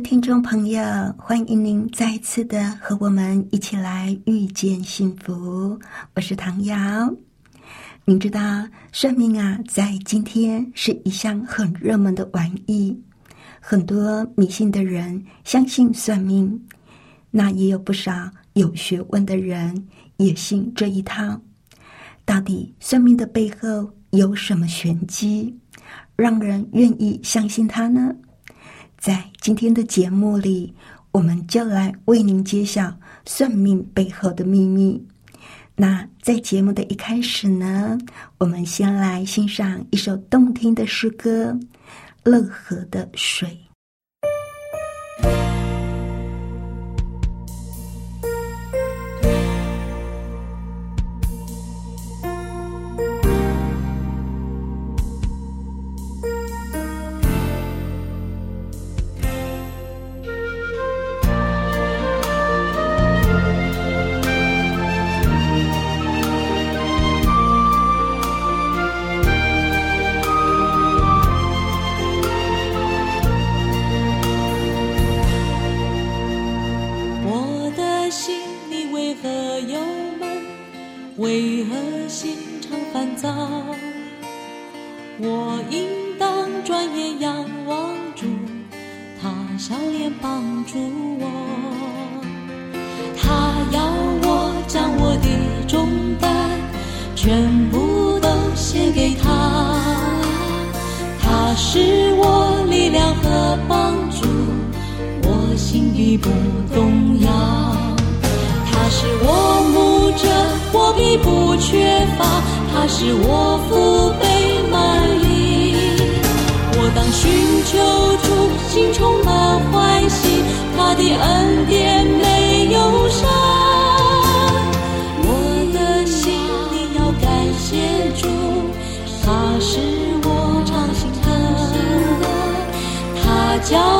听众朋友，欢迎您再次的和我们一起来遇见幸福。我是唐瑶。您知道算命啊，在今天是一项很热门的玩意，很多迷信的人相信算命，那也有不少有学问的人也信这一套。到底算命的背后有什么玄机，让人愿意相信它呢？在今天的节目里，我们就来为您揭晓算命背后的秘密。那在节目的一开始呢，我们先来欣赏一首动听的诗歌《乐河的水》。叫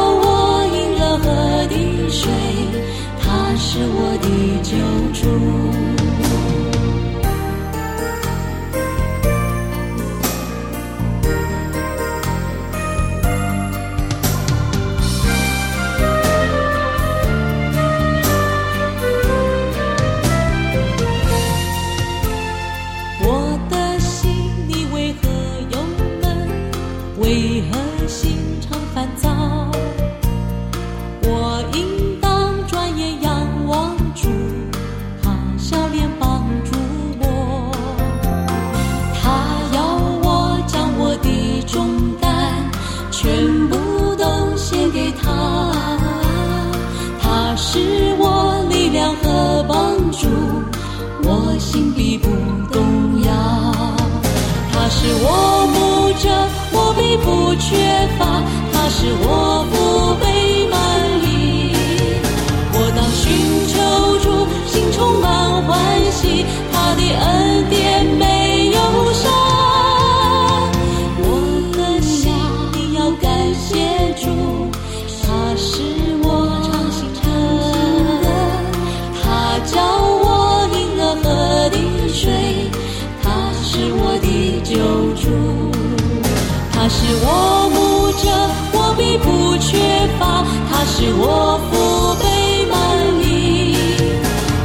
我心必不动摇。他是我牧者，我必不缺乏；他是我不被满意。我当寻求主，心充满欢喜，他的恩典他是我牧者，我必不缺乏；他是我福杯满溢。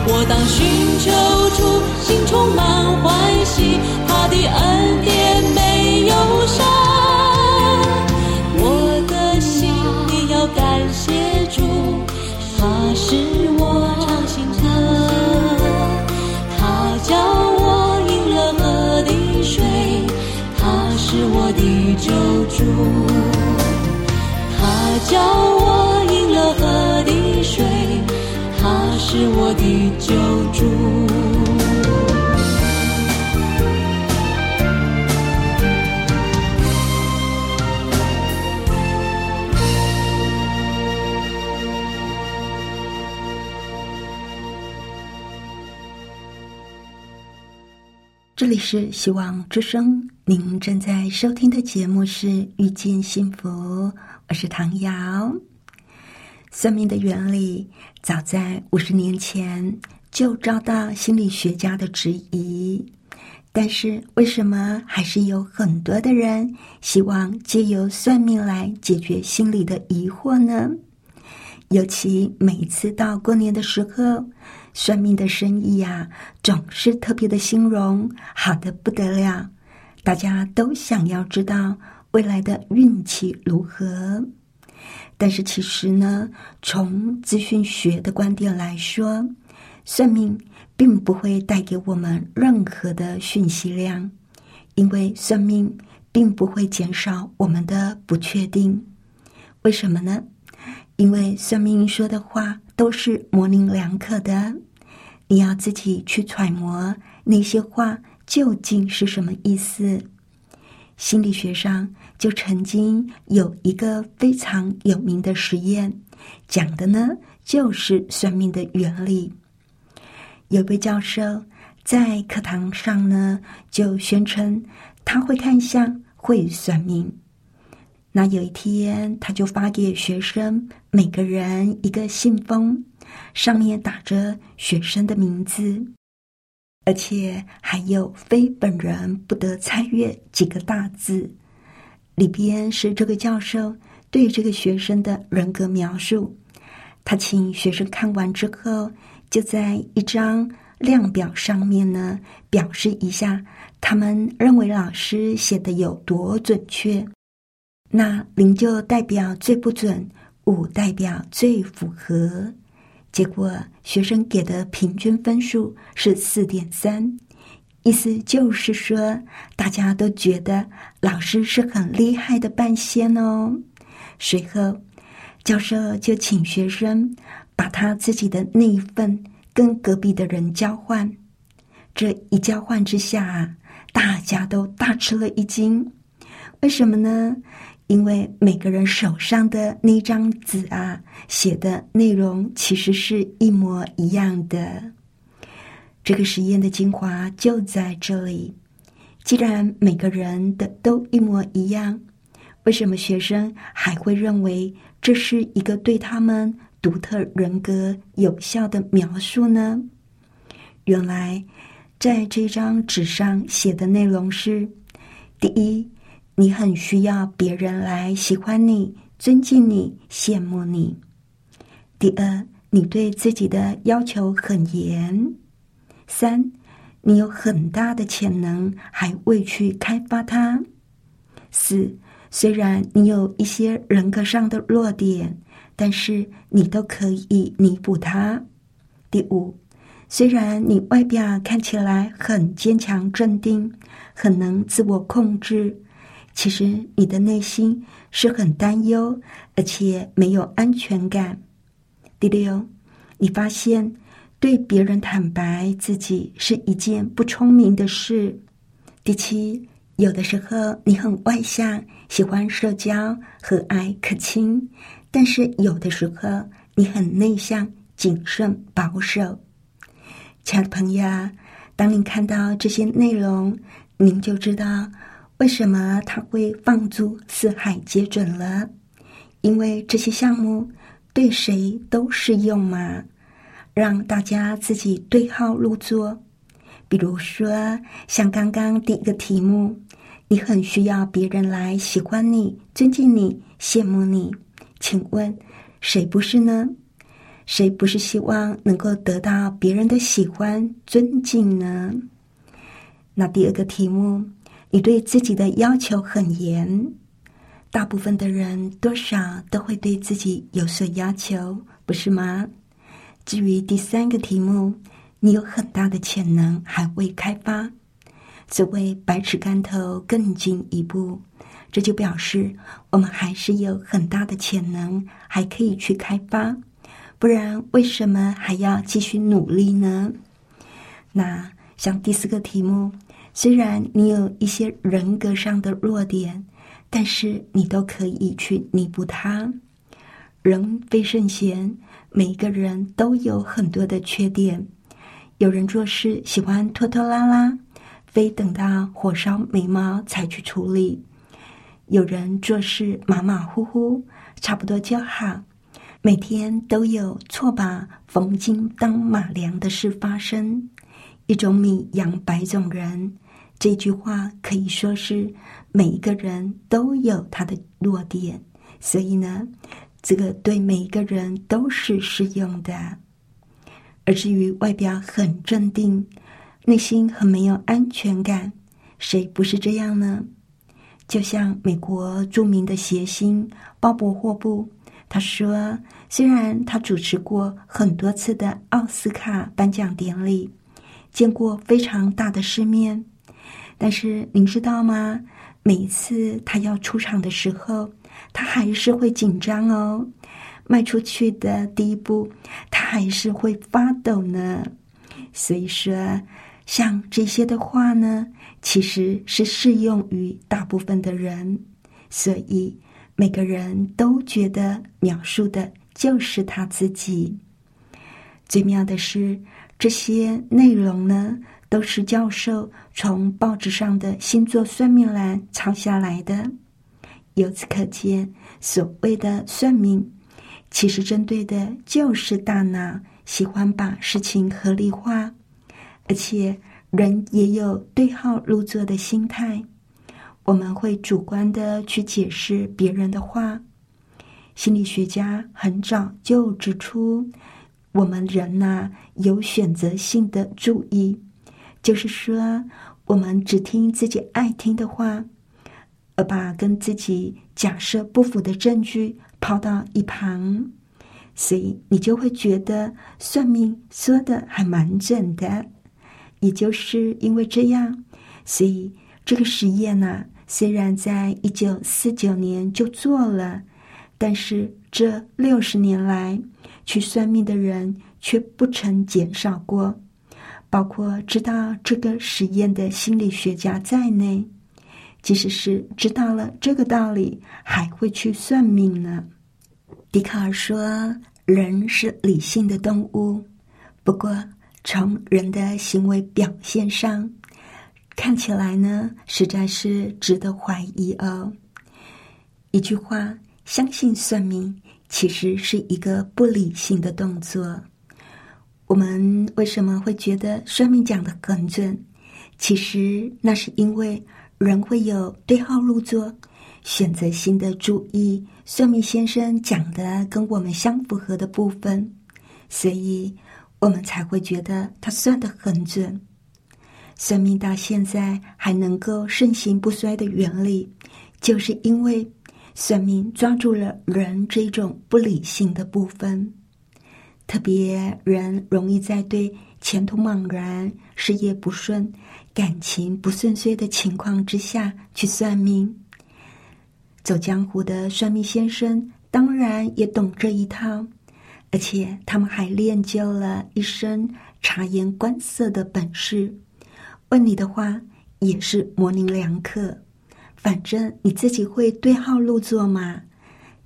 我当寻求主，心充满欢喜，他的恩典没有伤。我的心里要感谢主，他是救主，他叫我饮了河的水，他是我的救主。这里是希望之声。您正在收听的节目是《遇见幸福》，我是唐瑶。算命的原理早在五十年前就遭到心理学家的质疑，但是为什么还是有很多的人希望借由算命来解决心理的疑惑呢？尤其每次到过年的时候。算命的生意呀，总是特别的兴隆，好的不得了。大家都想要知道未来的运气如何。但是其实呢，从资讯学的观点来说，算命并不会带给我们任何的讯息量，因为算命并不会减少我们的不确定。为什么呢？因为算命说的话。都是模棱两可的，你要自己去揣摩那些话究竟是什么意思。心理学上就曾经有一个非常有名的实验，讲的呢就是算命的原理。有位教授在课堂上呢就宣称他会看相，会算命。那有一天，他就发给学生每个人一个信封，上面打着学生的名字，而且还有“非本人不得参阅”几个大字。里边是这个教授对这个学生的人格描述。他请学生看完之后，就在一张量表上面呢，表示一下他们认为老师写的有多准确。那零就代表最不准，五代表最符合。结果学生给的平均分数是四点三，意思就是说大家都觉得老师是很厉害的半仙哦。随后教授就请学生把他自己的那一份跟隔壁的人交换，这一交换之下，大家都大吃了一惊。为什么呢？因为每个人手上的那张纸啊，写的内容其实是一模一样的。这个实验的精华就在这里。既然每个人的都一模一样，为什么学生还会认为这是一个对他们独特人格有效的描述呢？原来，在这张纸上写的内容是：第一。你很需要别人来喜欢你、尊敬你、羡慕你。第二，你对自己的要求很严。三，你有很大的潜能，还未去开发它。四，虽然你有一些人格上的弱点，但是你都可以弥补它。第五，虽然你外表看起来很坚强、镇定，很能自我控制。其实你的内心是很担忧，而且没有安全感。第六，你发现对别人坦白自己是一件不聪明的事。第七，有的时候你很外向，喜欢社交，和蔼可亲；但是有的时候你很内向，谨慎保守。亲爱的朋友，当您看到这些内容，您就知道。为什么他会放诸四海皆准了？因为这些项目对谁都适用嘛，让大家自己对号入座。比如说，像刚刚第一个题目，你很需要别人来喜欢你、尊敬你、羡慕你。请问，谁不是呢？谁不是希望能够得到别人的喜欢、尊敬呢？那第二个题目。你对自己的要求很严，大部分的人多少都会对自己有所要求，不是吗？至于第三个题目，你有很大的潜能还未开发，所谓百尺竿头更进一步，这就表示我们还是有很大的潜能，还可以去开发，不然为什么还要继续努力呢？那像第四个题目。虽然你有一些人格上的弱点，但是你都可以去弥补它。人非圣贤，每一个人都有很多的缺点。有人做事喜欢拖拖拉拉，非等到火烧眉毛才去处理。有人做事马马虎虎，差不多就好。每天都有错把逢金当马良的事发生。一种米养百种人，这句话可以说是每一个人都有他的弱点，所以呢，这个对每一个人都是适用的。而至于外表很镇定，内心很没有安全感，谁不是这样呢？就像美国著名的谐星鲍勃·霍布，他说：“虽然他主持过很多次的奥斯卡颁奖典礼，见过非常大的世面，但是您知道吗？每一次他要出场的时候，他还是会紧张哦。迈出去的第一步，他还是会发抖呢。所以说。”像这些的话呢，其实是适用于大部分的人，所以每个人都觉得描述的就是他自己。最妙的是，这些内容呢，都是教授从报纸上的星座算命栏抄下来的。由此可见，所谓的算命，其实针对的就是大脑喜欢把事情合理化。而且，人也有对号入座的心态，我们会主观的去解释别人的话。心理学家很早就指出，我们人呐有选择性的注意，就是说，我们只听自己爱听的话，而把跟自己假设不符的证据抛到一旁，所以你就会觉得算命说的还蛮准的。也就是因为这样，所以这个实验呢，虽然在一九四九年就做了，但是这六十年来去算命的人却不曾减少过，包括知道这个实验的心理学家在内，即使是知道了这个道理，还会去算命呢。笛卡尔说：“人是理性的动物，不过。”从人的行为表现上看起来呢，实在是值得怀疑哦。一句话，相信算命其实是一个不理性的动作。我们为什么会觉得算命讲的很准？其实那是因为人会有对号入座、选择性的注意算命先生讲的跟我们相符合的部分，所以。我们才会觉得他算得很准。算命到现在还能够盛行不衰的原理，就是因为算命抓住了人这种不理性的部分。特别人容易在对前途茫然、事业不顺、感情不顺遂的情况之下去算命。走江湖的算命先生当然也懂这一套。而且他们还练就了一身察言观色的本事，问你的话也是模棱两可。反正你自己会对号入座嘛，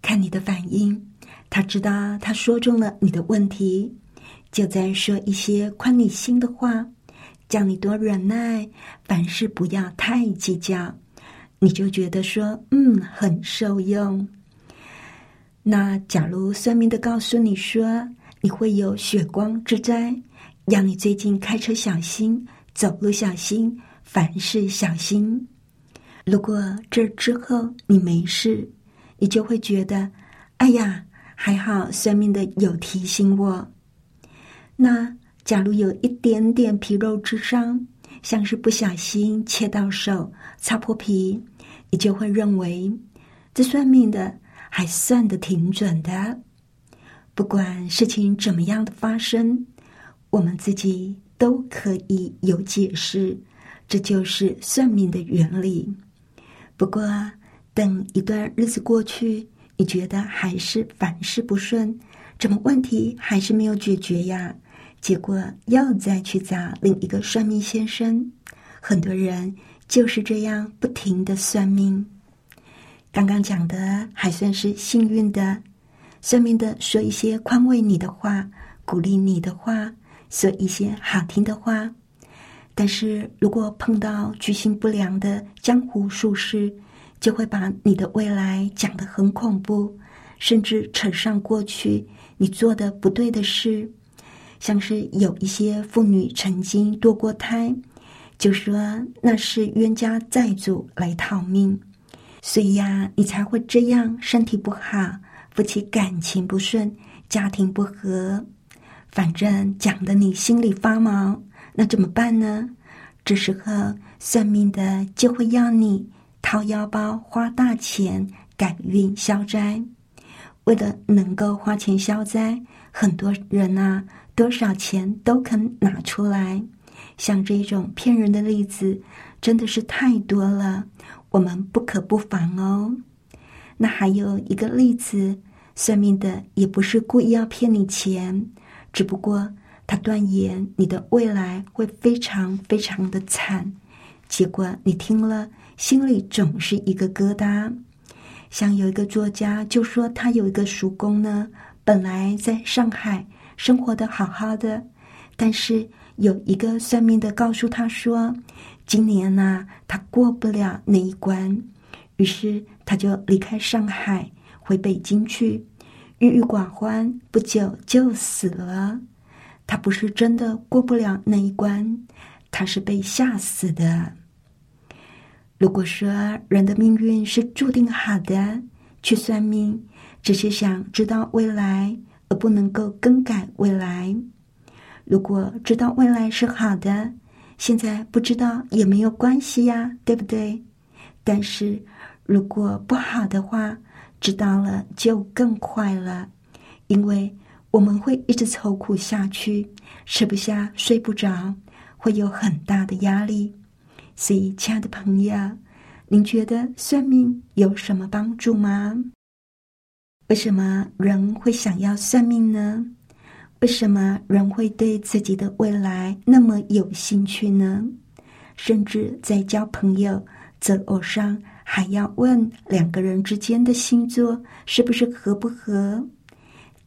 看你的反应，他知道他说中了你的问题，就在说一些宽你心的话，叫你多忍耐，凡事不要太计较，你就觉得说嗯很受用。那假如算命的告诉你说你会有血光之灾，要你最近开车小心，走路小心，凡事小心。如果这之后你没事，你就会觉得，哎呀，还好算命的有提醒我。那假如有一点点皮肉之伤，像是不小心切到手、擦破皮，你就会认为这算命的。还算的挺准的。不管事情怎么样的发生，我们自己都可以有解释，这就是算命的原理。不过，等一段日子过去，你觉得还是凡事不顺，怎么问题还是没有解决呀？结果又再去找另一个算命先生。很多人就是这样不停的算命。刚刚讲的还算是幸运的，算命的说一些宽慰你的话，鼓励你的话，说一些好听的话。但是如果碰到居心不良的江湖术士，就会把你的未来讲得很恐怖，甚至扯上过去你做的不对的事，像是有一些妇女曾经堕过胎，就说那是冤家债主来讨命，所以呀，你才会这样，身体不好，夫妻感情不顺，家庭不和，反正讲的你心里发毛。那怎么办呢？这时候算命的就会要你掏腰包花大钱改运消灾。为了能够花钱消灾，很多人啊，多少钱都肯拿出来。像这种骗人的例子，真的是太多了，我们不可不防哦。那还有一个例子，算命的也不是故意要骗你钱，只不过。他断言你的未来会非常非常的惨，结果你听了心里总是一个疙瘩。像有一个作家就说，他有一个叔公呢，本来在上海生活的好好的，但是有一个算命的告诉他说，今年呢他过不了那一关，于是他就离开上海回北京去，郁郁寡欢，不久就死了。他不是真的过不了那一关，他是被吓死的。如果说人的命运是注定好的，去算命只是想知道未来，而不能够更改未来。如果知道未来是好的，现在不知道也没有关系呀，对不对？但是如果不好的话，知道了就更坏了，因为。我们会一直愁苦下去，吃不下、睡不着，会有很大的压力。所以，亲爱的朋友，您觉得算命有什么帮助吗？为什么人会想要算命呢？为什么人会对自己的未来那么有兴趣呢？甚至在交朋友择偶上，还要问两个人之间的星座是不是合不合？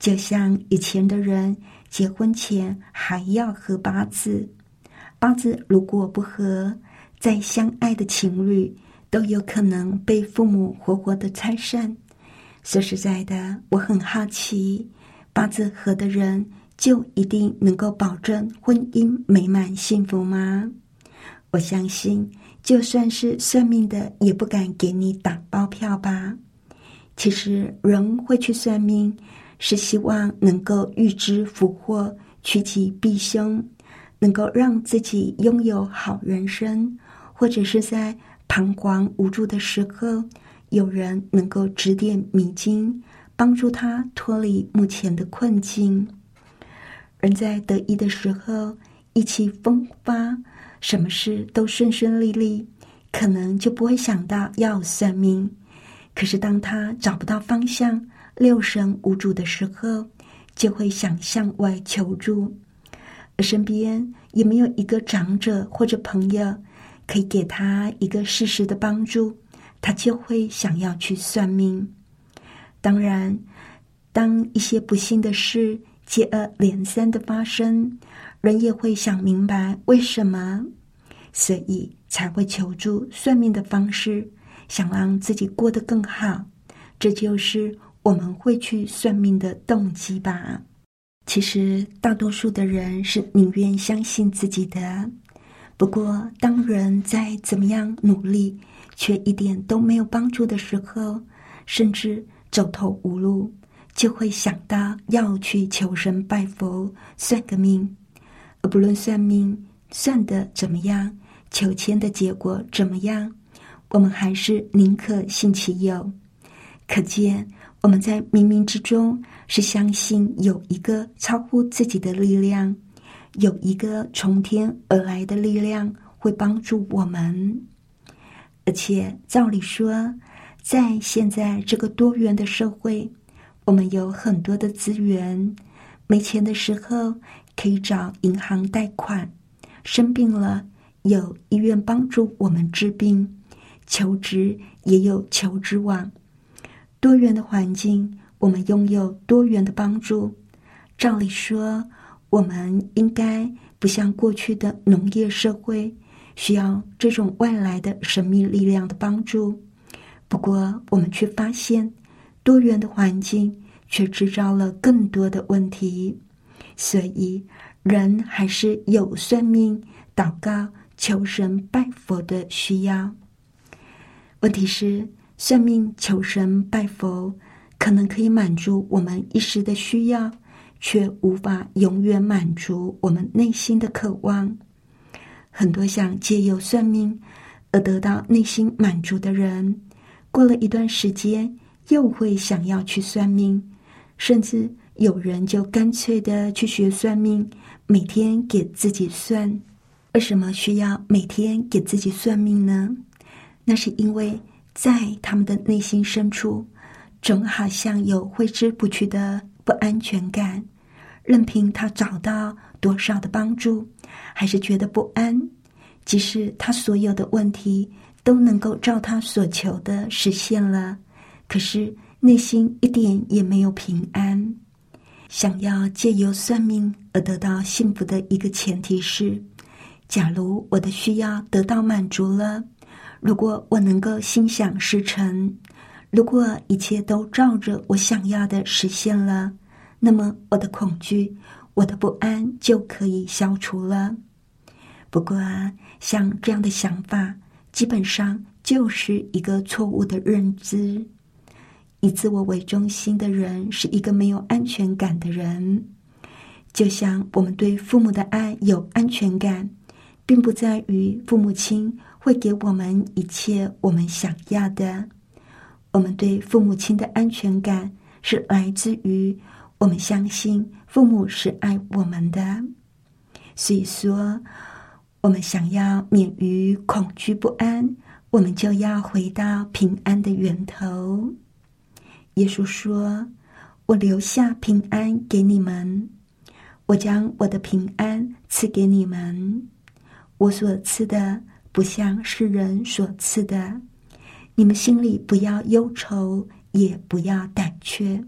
就像以前的人结婚前还要合八字，八字如果不合，再相爱的情侣都有可能被父母活活的拆散。说实在的，我很好奇，八字合的人就一定能够保证婚姻美满幸福吗？我相信，就算是算命的，也不敢给你打包票吧。其实，人会去算命。是希望能够预知福祸，趋吉避凶，能够让自己拥有好人生，或者是在彷徨无助的时候，有人能够指点迷津，帮助他脱离目前的困境。人在得意的时候意气风发，什么事都顺顺利利，可能就不会想到要算命。可是当他找不到方向，六神无主的时候，就会想向外求助，而身边也没有一个长者或者朋友可以给他一个适时的帮助，他就会想要去算命。当然，当一些不幸的事接二连三的发生，人也会想明白为什么，所以才会求助算命的方式，想让自己过得更好。这就是。我们会去算命的动机吧？其实大多数的人是宁愿相信自己的。不过，当人在怎么样努力，却一点都没有帮助的时候，甚至走投无路，就会想到要去求神拜佛算个命。而不论算命算的怎么样，求签的结果怎么样，我们还是宁可信其有。可见。我们在冥冥之中是相信有一个超乎自己的力量，有一个从天而来的力量会帮助我们。而且照理说，在现在这个多元的社会，我们有很多的资源，没钱的时候可以找银行贷款，生病了有医院帮助我们治病，求职也有求职网。多元的环境，我们拥有多元的帮助。照理说，我们应该不像过去的农业社会需要这种外来的神秘力量的帮助。不过，我们却发现多元的环境却制造了更多的问题，所以人还是有算命、祷告、求神、拜佛的需要。问题是，算命、求神、拜佛可能可以满足我们一时的需要。却无法永远满足我们内心的渴望。很多想借由算命而得到内心满足的人，过了一段时间又会想要去算命，甚至有人就干脆的去学算命，每天给自己算。为什么需要每天给自己算命呢？那是因为在他们的内心深处，总好像有挥之不去的不安全感。任凭他找到多少的帮助，还是觉得不安。即使他所有的问题都能够照他所求的实现了，可是内心一点也没有平安。想要借由算命而得到幸福的一个前提是：假如我的需要得到满足了，如果我能够心想事成，如果一切都照着我想要的实现了。那么，我的恐惧、我的不安就可以消除了。不过啊，像这样的想法，基本上就是一个错误的认知。以自我为中心的人是一个没有安全感的人。就像我们对父母的爱有安全感，并不在于父母亲会给我们一切我们想要的。我们对父母亲的安全感是来自于。我们相信父母是爱我们的，所以说，我们想要免于恐惧不安，我们就要回到平安的源头。耶稣说：“我留下平安给你们，我将我的平安赐给你们。我所赐的不像世人所赐的，你们心里不要忧愁，也不要胆怯。”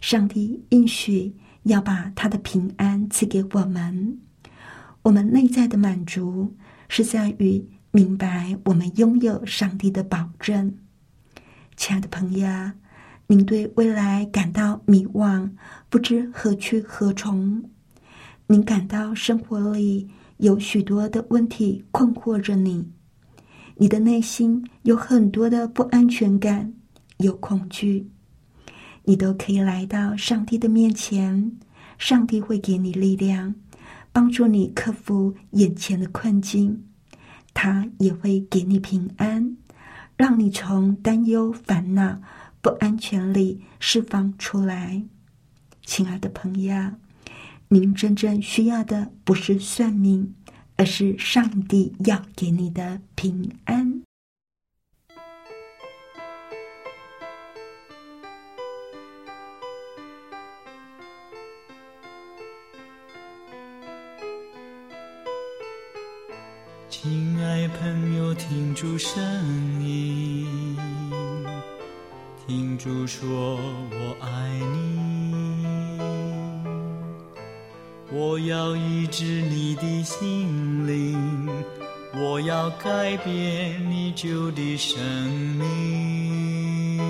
上帝应许要把他的平安赐给我们。我们内在的满足是在于明白我们拥有上帝的保证。亲爱的朋友，您对未来感到迷惘，不知何去何从；您感到生活里有许多的问题困惑着你，你的内心有很多的不安全感，有恐惧。你都可以来到上帝的面前，上帝会给你力量，帮助你克服眼前的困境。他也会给你平安，让你从担忧、烦恼、不安全里释放出来。亲爱的朋友，您真正需要的不是算命，而是上帝要给你的平安。亲爱朋友，听住声音，听主说我爱你。我要医治你的心灵，我要改变你旧的生命。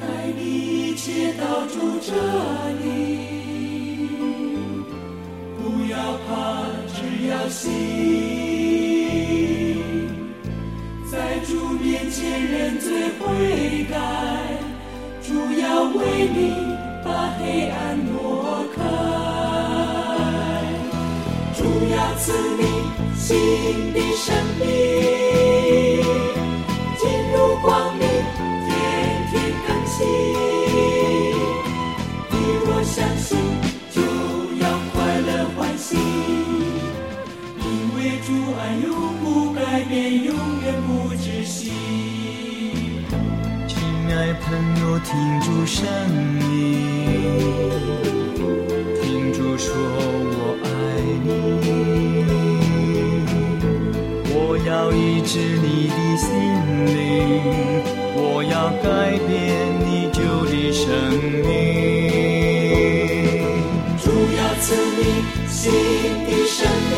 带你一切到主这里，不要怕。只要信，在主面前认罪悔改，主要为你把黑暗挪赐你新的生命，进入光明，天天更新，你我相信，就要快乐欢喜，因为主爱永不改变，永远不止息，亲爱朋友，听住声音，听住说我。你。我要医治你的心灵，我要改变你旧的生命。主要赐你新的生命，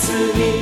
主要